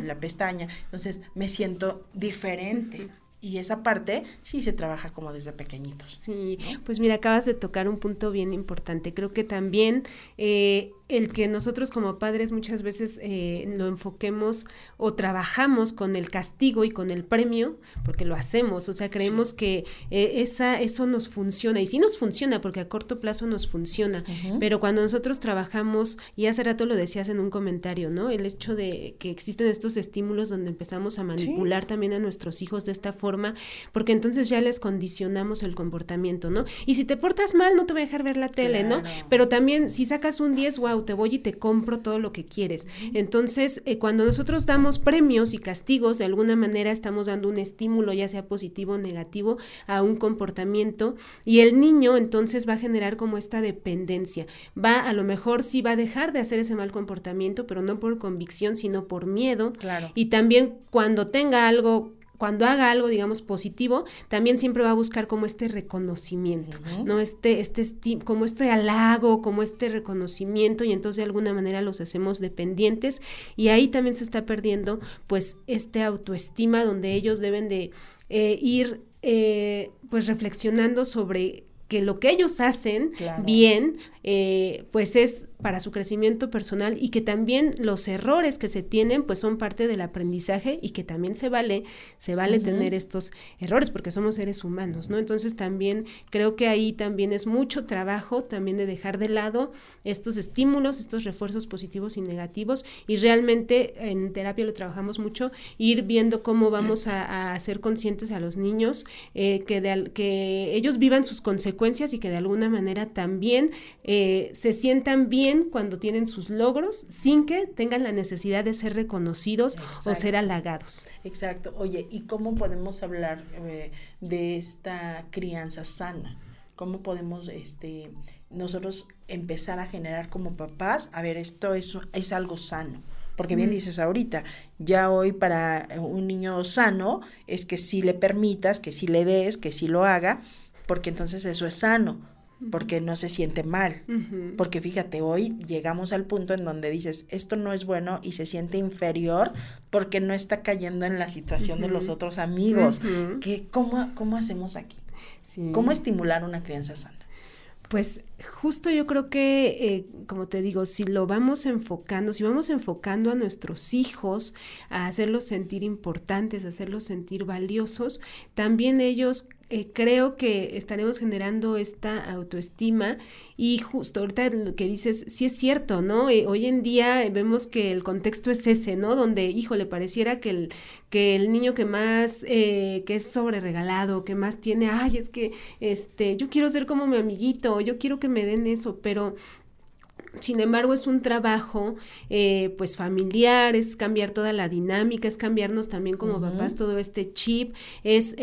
la pestaña, entonces me siento diferente. Y esa parte sí se trabaja como desde pequeñitos. Sí, pues mira, acabas de tocar un punto bien importante. Creo que también eh, el que nosotros como padres muchas veces eh, lo enfoquemos o trabajamos con el castigo y con el premio, porque lo hacemos, o sea, creemos que eh, esa, eso nos funciona, y sí nos funciona, porque a corto plazo nos funciona, pero cuando nosotros trabajamos, y hace rato lo decías en un comentario, ¿no? El hecho de que existen estos estímulos donde empezamos a manipular también a nuestros hijos de esta forma, porque entonces ya les condicionamos el comportamiento, ¿no? Y si te portas mal, no te voy a dejar ver la tele, ¿no? Pero también si sacas un 10, wow, te voy y te compro todo lo que quieres. Entonces, eh, cuando nosotros damos premios y castigos, de alguna manera estamos dando un estímulo, ya sea positivo o negativo, a un comportamiento y el niño entonces va a generar como esta dependencia. Va, a lo mejor sí va a dejar de hacer ese mal comportamiento, pero no por convicción, sino por miedo. Claro. Y también cuando tenga algo cuando haga algo, digamos, positivo, también siempre va a buscar como este reconocimiento, ¿no? Este, este, como este halago, como este reconocimiento, y entonces de alguna manera los hacemos dependientes, y ahí también se está perdiendo, pues, este autoestima donde ellos deben de eh, ir, eh, pues, reflexionando sobre que lo que ellos hacen bien, eh, pues es para su crecimiento personal y que también los errores que se tienen pues son parte del aprendizaje y que también se vale, se vale tener estos errores porque somos seres humanos, ¿no? Entonces también creo que ahí también es mucho trabajo también de dejar de lado estos estímulos, estos refuerzos positivos y negativos y realmente en terapia lo trabajamos mucho, ir viendo cómo vamos a, hacer conscientes a los niños eh, que, de, que ellos vivan sus consecuencias y que de alguna manera también eh, se sientan bien cuando tienen sus logros sin que tengan la necesidad de ser reconocidos o ser halagados. Exacto. Oye, ¿y cómo podemos hablar eh, de esta crianza sana? ¿Cómo podemos este, nosotros empezar a generar como papás? A ver, esto es, es algo sano. Porque bien dices ahorita, ya hoy para un niño sano es que si le permitas, que si le des, que si lo haga, porque entonces eso es sano porque no se siente mal. Porque fíjate, hoy llegamos al punto en donde dices, esto no es bueno y se siente inferior porque no está cayendo en la situación de los otros amigos. ¿Qué, cómo, ¿Cómo hacemos aquí? ¿Cómo estimular una crianza sana? Pues justo yo creo que, eh, como te digo, si lo vamos enfocando, si vamos enfocando a nuestros hijos a hacerlos sentir importantes, a hacerlos sentir valiosos, también ellos eh, creo que estaremos generando esta autoestima y justo ahorita lo que dices, sí es cierto, ¿no? Eh, hoy en día vemos que el contexto es ese, ¿no? Donde, híjole, pareciera que el, que el niño que más, eh, que es sobre regalado, que más tiene, ay, es que, este, yo quiero ser como mi amiguito, yo quiero que me den eso, pero sin embargo, es un trabajo pues familiar, es cambiar toda la dinámica, es cambiarnos también como papás todo este chip, es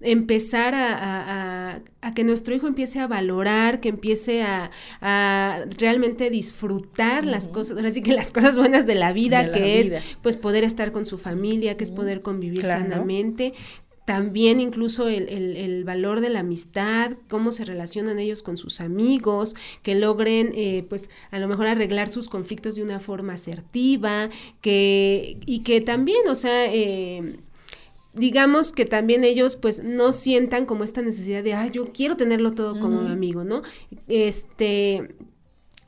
empezar a, que nuestro hijo empiece a valorar, que empiece a, realmente disfrutar las cosas, así que las cosas buenas de la vida, que es pues poder estar con su familia, que es poder convivir sanamente, también incluso el, valor de la amistad, cómo se relacionan ellos con sus amigos, que logren eh, pues a lo mejor arreglar sus conflictos de una forma asertiva, que, y que también, o sea, eh, digamos que también ellos pues no sientan como esta necesidad de, ay, yo quiero tenerlo todo como mi amigo, ¿no? Este,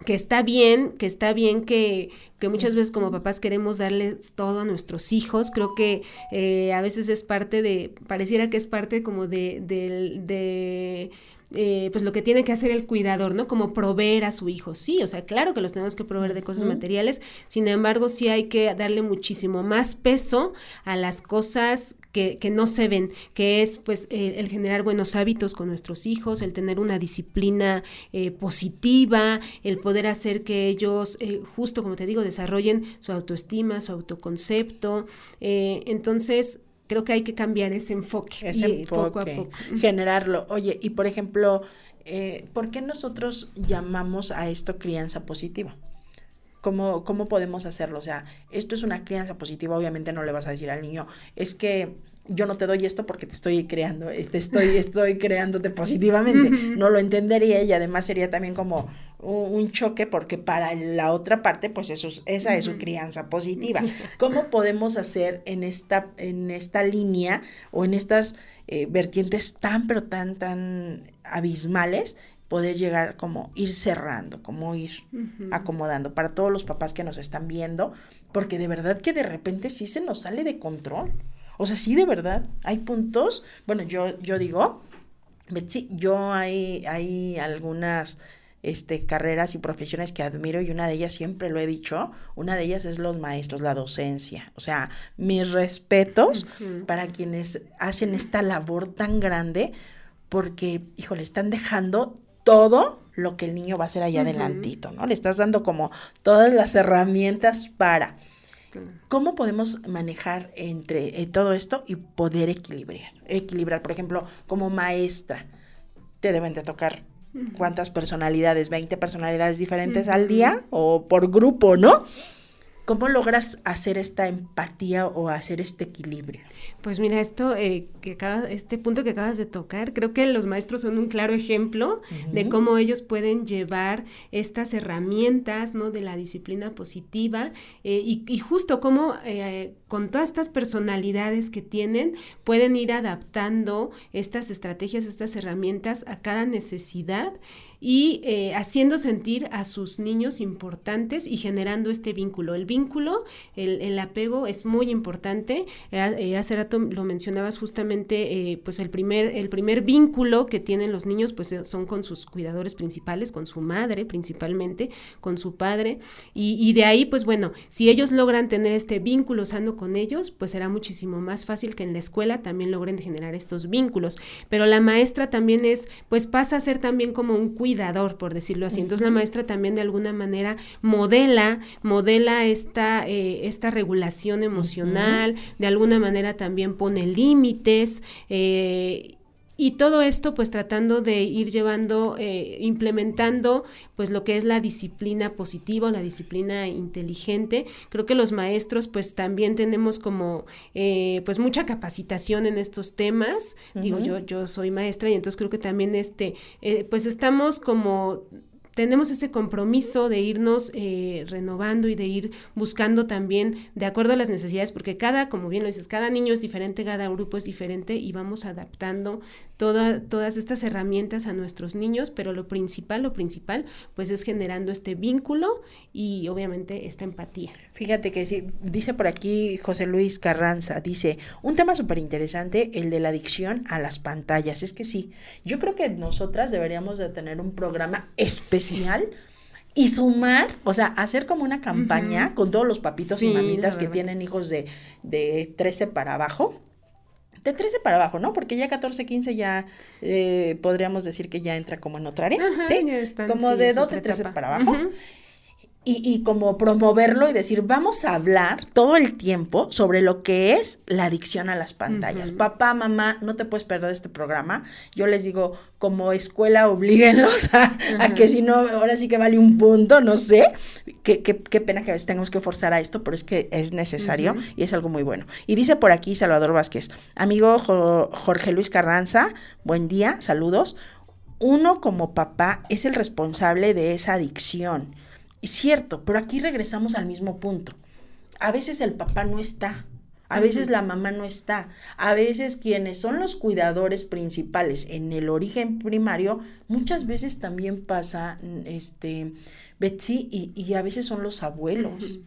que está bien, que está bien que, que, muchas veces como papás queremos darles todo a nuestros hijos. Creo que eh, a veces es parte de, pareciera que es parte como de, de, de eh, pues lo que tiene que hacer el cuidador, ¿no? Como proveer a su hijo. Sí, o sea, claro que los tenemos que proveer de cosas materiales, sin embargo, sí hay que darle muchísimo más peso a las cosas que, que no se ven, que es pues el generar buenos hábitos con nuestros hijos, el tener una disciplina eh, positiva, el poder hacer que ellos, eh, justo como te digo, desarrollen su autoestima, su autoconcepto. Eh, entonces, creo que hay que cambiar ese enfoque. Ese poco a poco. Generarlo. Oye, y por ejemplo, ¿por qué nosotros llamamos a esto crianza positiva? ¿Cómo, ¿Cómo podemos hacerlo? O sea, esto es una crianza positiva, obviamente no le vas a decir al niño, es que yo no te doy esto porque te estoy creando, te estoy, estoy creándote positivamente. No lo entendería y además sería también como un, choque porque para la otra parte, pues eso, esa es su crianza positiva. ¿Cómo podemos hacer en esta, en esta línea o en estas eh, vertientes tan, pero tan, tan abismales poder llegar como ir cerrando, como ir acomodando para todos los papás que nos están viendo, porque de verdad que de repente sí se nos sale de control. O sea, sí, de verdad, hay puntos, bueno, yo, yo digo, Betsy, yo hay, hay algunas este, carreras y profesiones que admiro y una de ellas siempre lo he dicho, una de ellas es los maestros, la docencia. O sea, mis respetos para quienes hacen esta labor tan grande porque, híjole, están dejando todo lo que el niño va a hacer allá adelantito, ¿no? Le estás dando como todas las herramientas para. ¿Cómo podemos manejar entre eh, todo esto y poder equilibrar? Equilibrar, por ejemplo, como maestra, te deben de tocar cuántas personalidades, 20 personalidades diferentes al día o por grupo, ¿no? ¿Cómo logras hacer esta empatía o hacer este equilibrio? Pues mira, esto eh, que este punto que acabas de tocar, creo que los maestros son un claro ejemplo de cómo ellos pueden llevar estas herramientas, ¿no? De la disciplina positiva eh, y, justo cómo eh, con todas estas personalidades que tienen pueden ir adaptando estas estrategias, estas herramientas a cada necesidad y eh, haciendo sentir a sus niños importantes y generando este vínculo. El vínculo, el, apego es muy importante. Eh, eh, hace rato lo mencionabas justamente, pues el primer, el primer vínculo que tienen los niños pues son con sus cuidadores principales, con su madre principalmente, con su padre. Y, y de ahí, pues bueno, si ellos logran tener este vínculo sano con ellos, pues será muchísimo más fácil que en la escuela también logren generar estos vínculos. Pero la maestra también es, pues pasa a ser también como un cuidador cuidador, por decirlo así. Entonces la maestra también de alguna manera modela, modela esta, eh, esta regulación emocional, de alguna manera también pone límites. Eh, y todo esto pues tratando de ir llevando, eh, implementando pues lo que es la disciplina positiva, la disciplina inteligente. Creo que los maestros pues también tenemos como eh, pues mucha capacitación en estos temas. Digo, yo, yo soy maestra y entonces creo que también este, eh, pues estamos como tenemos ese compromiso de irnos eh, renovando y de ir buscando también de acuerdo a las necesidades, porque cada, como bien lo dices, cada niño es diferente, cada grupo es diferente y vamos adaptando todas estas herramientas a nuestros niños, pero lo principal, lo principal, pues es generando este vínculo y obviamente esta empatía. Fíjate que sí, dice por aquí José Luis Carranza, dice, un tema súper interesante, el de la adicción a las pantallas. Es que sí, yo creo que nosotras deberíamos de tener un programa especial y sumar, o sea, hacer como una campaña con todos los papitos y mamitas que tienen hijos de, de 13 para abajo. De 13 para abajo, ¿no? Porque ya 14, 15 ya eh, podríamos decir que ya entra como en otra área. ¿sí? como de 12, 13 para abajo y, y, como promoverlo y decir, vamos a hablar todo el tiempo sobre lo que es la adicción a las pantallas. Papá, mamá, no te puedes perder este programa. Yo les digo, como escuela, oblíguenlos a, que si no, ahora sí que vale un punto, no sé. Qué, qué, qué pena que a veces tengamos que forzar a esto, pero es que es necesario y es algo muy bueno. Y dice por aquí Salvador Vázquez, amigo Jorge Luis Carranza, buen día, saludos. Uno como papá es el responsable de esa adicción es cierto, pero aquí regresamos al mismo punto. A veces el papá no está, a veces la mamá no está, a veces quienes son los cuidadores principales en el origen primario, muchas veces también pasa, este, Betsy, y, a veces son los abuelos.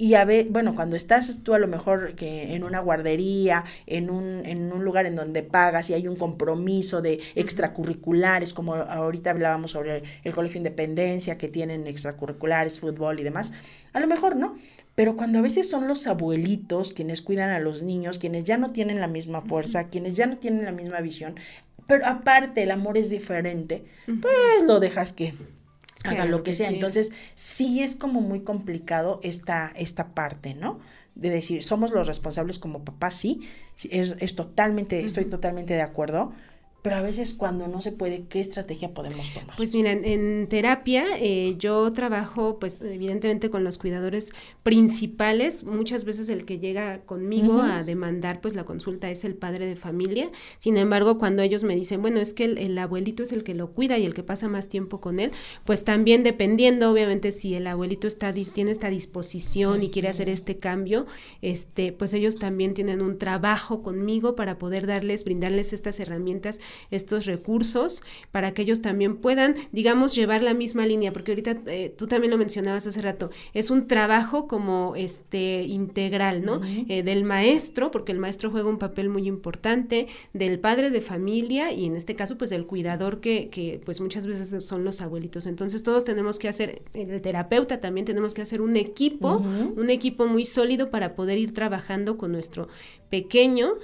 Y a ver, bueno, cuando estás tú a lo mejor que en una guardería, en un, en un lugar en donde pagas y hay un compromiso de extracurriculares, como ahorita hablábamos sobre el Colegio Independencia, que tienen extracurriculares, fútbol y demás, a lo mejor no. Pero cuando a veces son los abuelitos quienes cuidan a los niños, quienes ya no tienen la misma fuerza, quienes ya no tienen la misma visión, pero aparte el amor es diferente, pues lo dejas que haga lo que sea. Entonces, sí es como muy complicado esta, esta parte, ¿no? De decir, somos los responsables como papás, sí, es, es totalmente, estoy totalmente de acuerdo, pero a veces cuando no se puede, ¿qué estrategia podemos tomar? Pues mira, en, terapia eh, yo trabajo pues evidentemente con los cuidadores principales. Muchas veces el que llega conmigo a demandar pues la consulta es el padre de familia. Sin embargo, cuando ellos me dicen, bueno, es que el, abuelito es el que lo cuida y el que pasa más tiempo con él, pues también dependiendo, obviamente, si el abuelito está, tiene esta disposición y quiere hacer este cambio, este, pues ellos también tienen un trabajo conmigo para poder darles, brindarles estas herramientas estos recursos para que ellos también puedan, digamos, llevar la misma línea, porque ahorita eh, tú también lo mencionabas hace rato, es un trabajo como este integral, ¿no? Eh, del maestro, porque el maestro juega un papel muy importante, del padre de familia y en este caso pues del cuidador que, que pues muchas veces son los abuelitos. Entonces todos tenemos que hacer, el terapeuta también tenemos que hacer un equipo, un equipo muy sólido para poder ir trabajando con nuestro pequeño.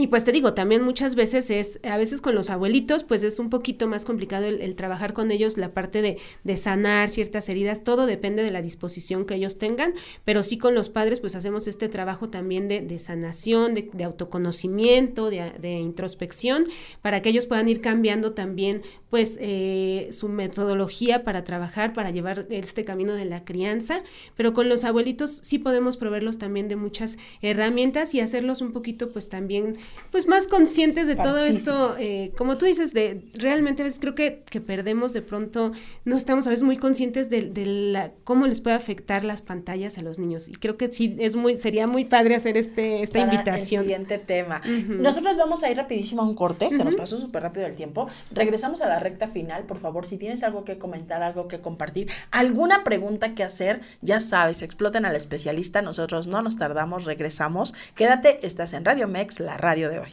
Y pues te digo, también muchas veces es, a veces con los abuelitos, pues es un poquito más complicado el, trabajar con ellos, la parte de, de, sanar ciertas heridas, todo depende de la disposición que ellos tengan, pero sí con los padres, pues hacemos este trabajo también de, de sanación, de, de autoconocimiento, de, introspección, para que ellos puedan ir cambiando también, pues, eh, su metodología para trabajar, para llevar este camino de la crianza, pero con los abuelitos sí podemos proveerlos también de muchas herramientas y hacerlos un poquito, pues también pues más conscientes de todo esto, eh, como tú dices, de realmente a veces creo que, que, perdemos de pronto, no estamos a veces muy conscientes de, de, la, cómo les puede afectar las pantallas a los niños. Y creo que sí, es muy, sería muy padre hacer este, esta invitación. El siguiente tema. Nosotros vamos a ir rapidísimo a un corte, se nos pasó súper rápido el tiempo. Regresamos a la recta final, por favor, si tienes algo que comentar, algo que compartir, alguna pregunta que hacer, ya sabes, exploten al especialista, nosotros no nos tardamos, regresamos. Quédate, estás en Radio Mex, la radio de hoy.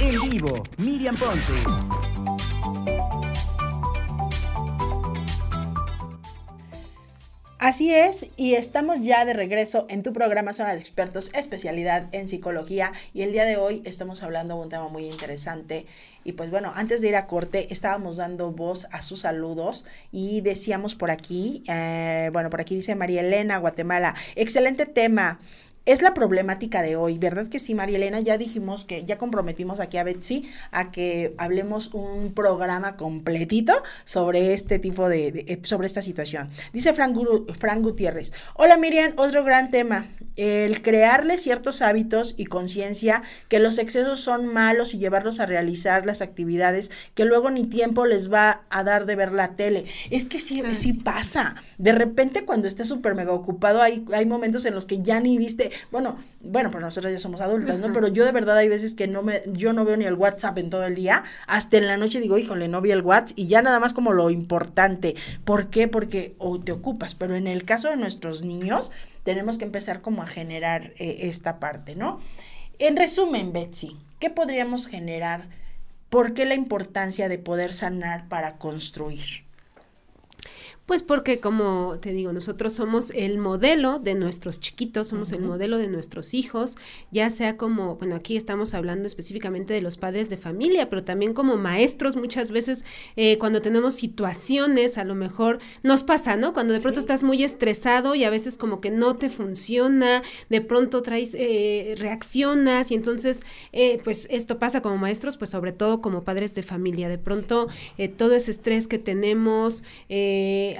En vivo, Miriam Ponce. Así es, y estamos ya de regreso en tu programa Zona de Expertos, especialidad en psicología, y el día de hoy estamos hablando de un tema muy interesante. Y pues bueno, antes de ir a corte, estábamos dando voz a sus saludos y decíamos por aquí, eh, bueno, por aquí dice María Elena, Guatemala, excelente tema. Es la problemática de hoy, ¿verdad que sí, María Elena? Ya dijimos que ya comprometimos aquí a Betsy a que hablemos un programa completito sobre este tipo de, eh, sobre esta situación. Dice Frank, Frank Gutiérrez, hola Miriam, otro gran tema, el crearle ciertos hábitos y conciencia que los excesos son malos y llevarlos a realizar las actividades que luego ni tiempo les va a dar de ver la tele. Es que sí, sí pasa. De repente cuando estés súper mega ocupado hay, hay momentos en los que ya ni viste bueno, bueno, pues nosotros ya somos adultas, ¿no? Pero yo de verdad hay veces que no me, yo no veo ni el WhatsApp en todo el día, hasta en la noche digo, híjole, no vi el WhatsApp y ya nada más como lo importante. ¿Por qué? Porque o te ocupas, pero en el caso de nuestros niños tenemos que empezar como a generar eh, esta parte, ¿no? En resumen, Betsy, ¿qué podríamos generar? ¿Por qué la importancia de poder sanar para construir? Pues porque, como te digo, nosotros somos el modelo de nuestros chiquitos, somos el modelo de nuestros hijos, ya sea como, bueno, aquí estamos hablando específicamente de los padres de familia, pero también como maestros muchas veces eh, cuando tenemos situaciones, a lo mejor nos pasa, ¿no? Cuando de pronto estás muy estresado y a veces como que no te funciona, de pronto traes, eh, reaccionas y entonces, eh, pues esto pasa como maestros, pues sobre todo como padres de familia, de pronto todo ese estrés que tenemos,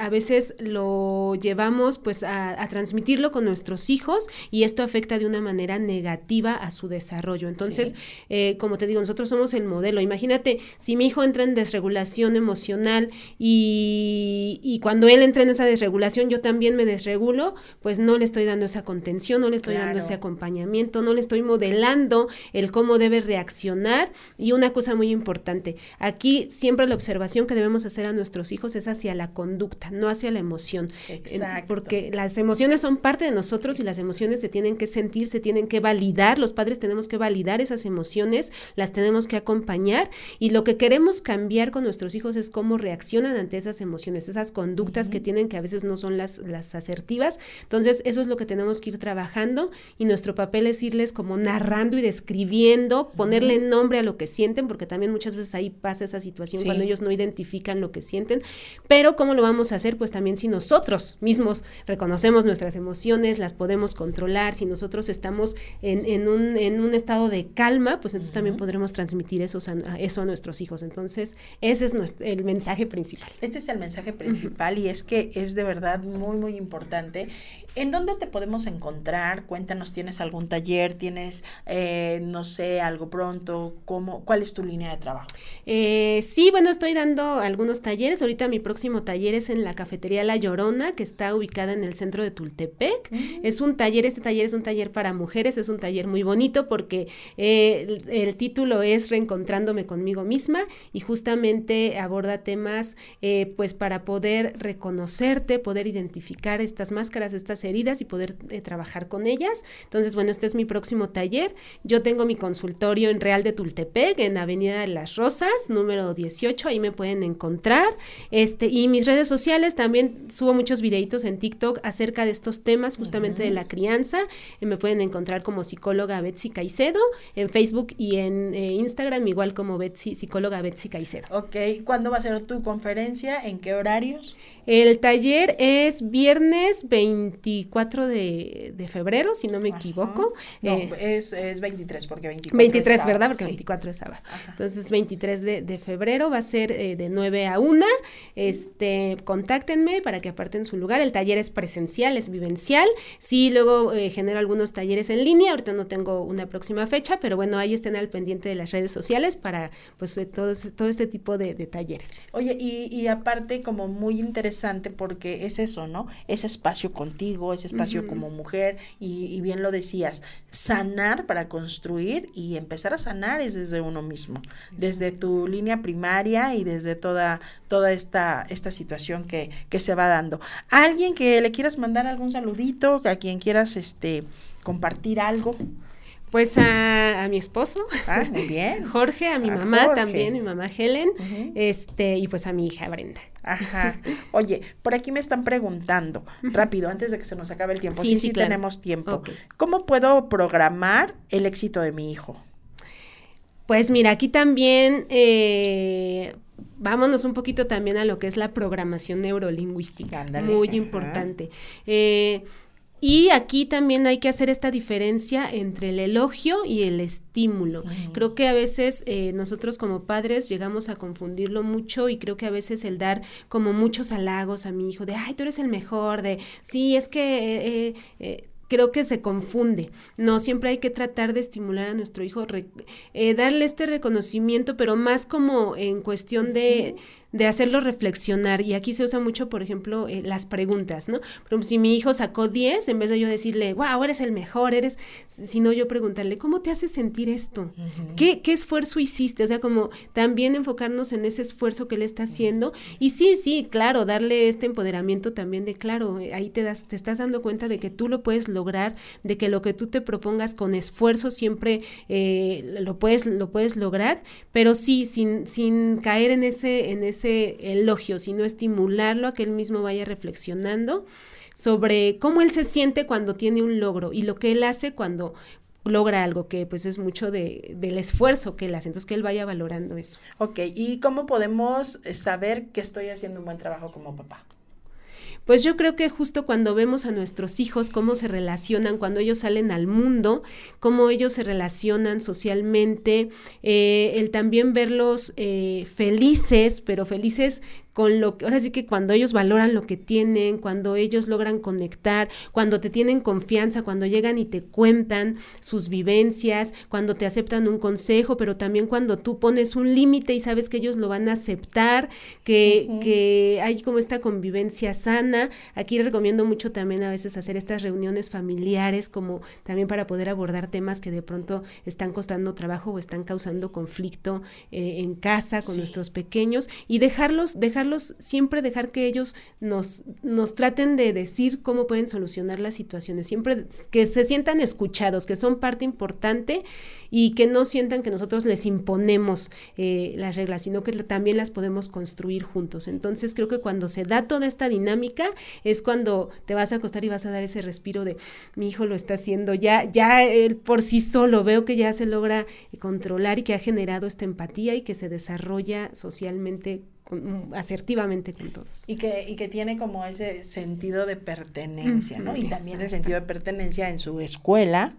a veces lo llevamos pues a, transmitirlo con nuestros hijos y esto afecta de una manera negativa a su desarrollo. Entonces, eh, como te digo, nosotros somos el modelo. Imagínate, si mi hijo entra en desregulación emocional y, y cuando él entra en esa desregulación, yo también me desregulo, pues no le estoy dando esa contención, no le estoy dando ese acompañamiento, no le estoy modelando el cómo debe reaccionar. Y una cosa muy importante, aquí siempre la observación que debemos hacer a nuestros hijos es hacia la conducta, no hacia la emoción. Exacto. Porque las emociones son parte de nosotros y las emociones se tienen que sentir, se tienen que validar, los padres tenemos que validar esas emociones, las tenemos que acompañar y lo que queremos cambiar con nuestros hijos es cómo reaccionan ante esas emociones, esas conductas que tienen que a veces no son las, las asertivas. Entonces, eso es lo que tenemos que ir trabajando y nuestro papel es irles como narrando y describiendo, ponerle nombre a lo que sienten, porque también muchas veces ahí pasa esa situación cuando ellos no identifican lo que sienten. Pero ¿cómo lo vamos hacer? Pues también si nosotros mismos reconocemos nuestras emociones, las podemos controlar, si nosotros estamos en, un, en un, estado de calma, pues entonces también podremos transmitir eso a, eso a nuestros hijos. Entonces, ese es nuestro, el mensaje principal. Este es el mensaje principal y es que es de verdad muy, muy importante. ¿En dónde te podemos encontrar? Cuéntanos, ¿tienes algún taller? ¿Tienes, eh, no sé, algo pronto? ¿Cómo, ¿Cuál es tu línea de trabajo? Eh, sí, bueno, estoy dando algunos talleres. Ahorita mi próximo taller es en la cafetería La Llorona, que está ubicada en el centro de Tultepec. Es un taller, este taller es un taller para mujeres, es un taller muy bonito porque eh, el, título es Reencontrándome conmigo misma y justamente aborda temas pues para poder reconocerte, poder identificar estas máscaras, estas heridas y poder eh, trabajar con ellas. Entonces, bueno, este es mi próximo taller. Yo tengo mi consultorio en Real de Tultepec, en Avenida de las Rosas, número 18, ahí me pueden encontrar. Este, y mis redes sociales también subo muchos videitos en TikTok acerca de estos temas, justamente de la crianza. Eh, me pueden encontrar como psicóloga Betsy Caicedo en Facebook y en eh, Instagram, igual como Betsy, psicóloga Betsy Caicedo. Ok, ¿cuándo va a ser tu conferencia? ¿En qué horarios? El taller es viernes 24 de, febrero, si no me equivoco. No, eh, es, es, 23, porque 24 23, ¿verdad? Porque 24 es sábado. Entonces, 23 de, febrero va a ser eh, de 9 a 1. Este, contáctenme para que aparten su lugar. El taller es presencial, es vivencial. Sí, luego eh, genero algunos talleres en línea. Ahorita no tengo una próxima fecha, pero bueno, ahí estén al pendiente de las redes sociales para pues todo, todo este tipo de, talleres. Oye, y, y aparte, como muy interesante, porque es eso, ¿no? Ese espacio contigo, ese espacio como mujer, y, bien lo decías, sanar para construir y empezar a sanar es desde uno mismo, desde tu línea primaria y desde toda, toda esta, esta situación que, que se va dando. ¿Alguien que le quieras mandar algún saludito, a quien quieras este, compartir algo? Pues a, mi esposo, ah, muy bien. Jorge, a mi mamá también, mi mamá Helen, este, y pues a mi hija Brenda. Ajá. Oye, por aquí me están preguntando, rápido, antes de que se nos acabe el tiempo. Sí, sí, tenemos tiempo. ¿Cómo puedo programar el éxito de mi hijo? Pues mira, aquí también eh, vámonos un poquito también a lo que es la programación neurolingüística. muy importante. Eh, y aquí también hay que hacer esta diferencia entre el elogio y el estímulo. Creo que a veces eh, nosotros como padres llegamos a confundirlo mucho y creo que a veces el dar como muchos halagos a mi hijo de, ay, tú eres el mejor, de, sí, es que... Eh, eh, creo que se confunde. No, siempre hay que tratar de estimular a nuestro hijo, darle este reconocimiento, pero más como en cuestión de, de hacerlo reflexionar. Y aquí se usa mucho, por ejemplo, eh, las preguntas, ¿no? Pero si mi hijo sacó 10, en vez de yo decirle, wow, eres el mejor, eres, sino yo preguntarle, ¿cómo te hace sentir esto? ¿Qué, ¿Qué, esfuerzo hiciste? O sea, como también enfocarnos en ese esfuerzo que él está haciendo. Y sí, sí, claro, darle este empoderamiento también de, claro, eh, ahí te, das, te estás dando cuenta de que tú lo puedes lograr, de que lo que tú te propongas con esfuerzo siempre eh, lo, puedes, lo puedes lograr, pero sí, sin, sin caer en ese, en ese elogio, sino estimularlo a que él mismo vaya reflexionando sobre cómo él se siente cuando tiene un logro y lo que él hace cuando logra algo que pues es mucho de, del esfuerzo que él hace, entonces que él vaya valorando eso. Ok, ¿y cómo podemos saber que estoy haciendo un buen trabajo como papá? Pues yo creo que justo cuando vemos a nuestros hijos cómo se relacionan, cuando ellos salen al mundo, cómo ellos se relacionan socialmente, eh, el también verlos eh, felices, pero felices con lo que, ahora sí que cuando ellos valoran lo que tienen, cuando ellos logran conectar, cuando te tienen confianza, cuando llegan y te cuentan sus vivencias, cuando te aceptan un consejo, pero también cuando tú pones un límite y sabes que ellos lo van a aceptar, que, que hay como esta convivencia sana. Aquí recomiendo mucho también a veces hacer estas reuniones familiares como también para poder abordar temas que de pronto están costando trabajo o están causando conflicto eh, en casa con nuestros pequeños y dejarlos, dejarlos, siempre dejar que ellos nos, nos traten de decir cómo pueden solucionar las situaciones, siempre que se sientan escuchados, que son parte importante y que no sientan que nosotros les imponemos eh, las reglas, sino que también las podemos construir juntos. Entonces creo que cuando se da toda esta dinámica es cuando te vas a acostar y vas a dar ese respiro de mi hijo lo está haciendo, ya, ya él por sí solo veo que ya se logra controlar y que ha generado esta empatía y que se desarrolla socialmente Mm, asertivamente con todos. Y que, y que tiene como ese sentido de pertenencia, ¿no? Y también el sentido de pertenencia en su escuela,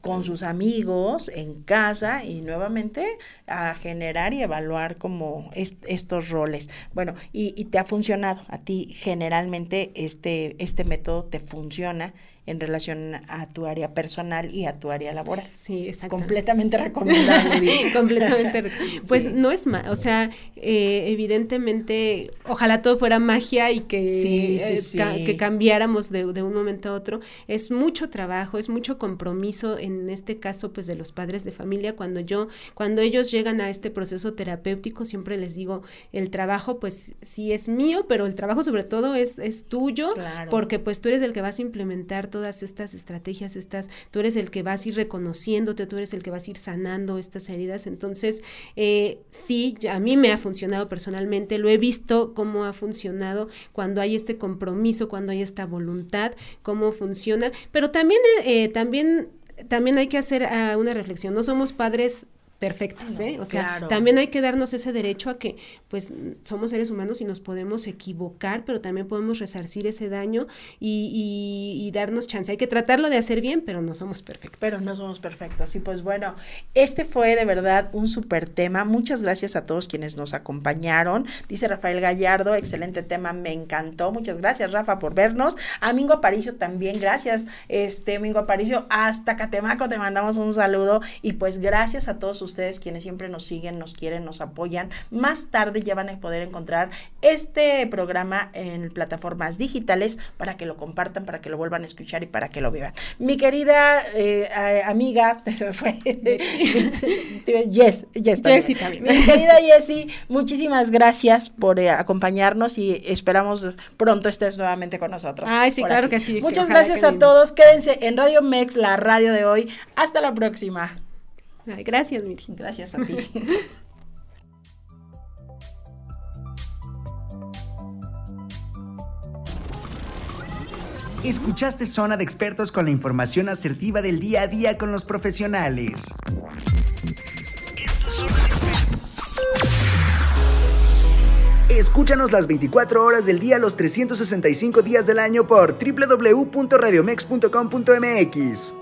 con sus amigos, en casa y nuevamente a generar y evaluar como estos roles. Bueno, y, y te ha funcionado, a ti generalmente este, este método te funciona en relación a tu área personal y a tu área laboral. Sí, exacto. Completamente recomendable. Completamente. Pues no es más, o sea, eh, evidentemente, ojalá todo fuera magia y que, eh, que cambiáramos de, un momento a otro. Es mucho trabajo, es mucho compromiso, en este caso, pues de los padres de familia. Cuando yo, cuando ellos llegan a este proceso terapéutico, siempre les digo, el trabajo, pues sí es mío, pero el trabajo sobre todo es, es tuyo, porque pues tú eres el que vas a implementar todas estas estrategias, estas, tú eres el que vas a ir reconociéndote, tú eres el que vas a ir sanando estas heridas. Entonces, eh, sí, a mí me ha funcionado personalmente, lo he visto cómo ha funcionado cuando hay este compromiso, cuando hay esta voluntad, cómo funciona, pero también, eh, también también hay que hacer uh, una reflexión. No somos padres perfectos, ¿eh? O sea, también hay que darnos ese derecho a que, pues, somos seres humanos y nos podemos equivocar, pero también podemos resarcir ese daño y, darnos chance. Hay que tratarlo de hacer bien, pero no somos perfectos. Pero no somos perfectos. Y pues bueno, este fue de verdad un súper tema. Muchas gracias a todos quienes nos acompañaron. Dice Rafael Gallardo, excelente tema, me encantó. Muchas gracias, Rafa, por vernos. A Mingo Aparicio también, gracias. Este, Mingo Aparicio, hasta Catemaco te mandamos un saludo. Y pues gracias a todos ustedes ustedes quienes siempre nos siguen, nos quieren, nos apoyan. Más tarde ya van a poder encontrar este programa en plataformas digitales para que lo compartan, para que lo vuelvan a escuchar y para que lo vivan. Mi querida eh, amiga, se me fue. yes, yes, Jessie también. Mi querida Jessie, muchísimas gracias por eh, acompañarnos y esperamos pronto estés nuevamente con nosotros. Ay, sí, claro que sí. Muchas gracias a todos. Quédense en Radio Mex, la radio de hoy. Hasta la próxima gracias, Miri. Gracias a ti. Escuchaste Zona de Expertos con la información asertiva del día a día con los profesionales. Escúchanos las 24 horas del día, los 365 días del año por www.radiomex.com.mx.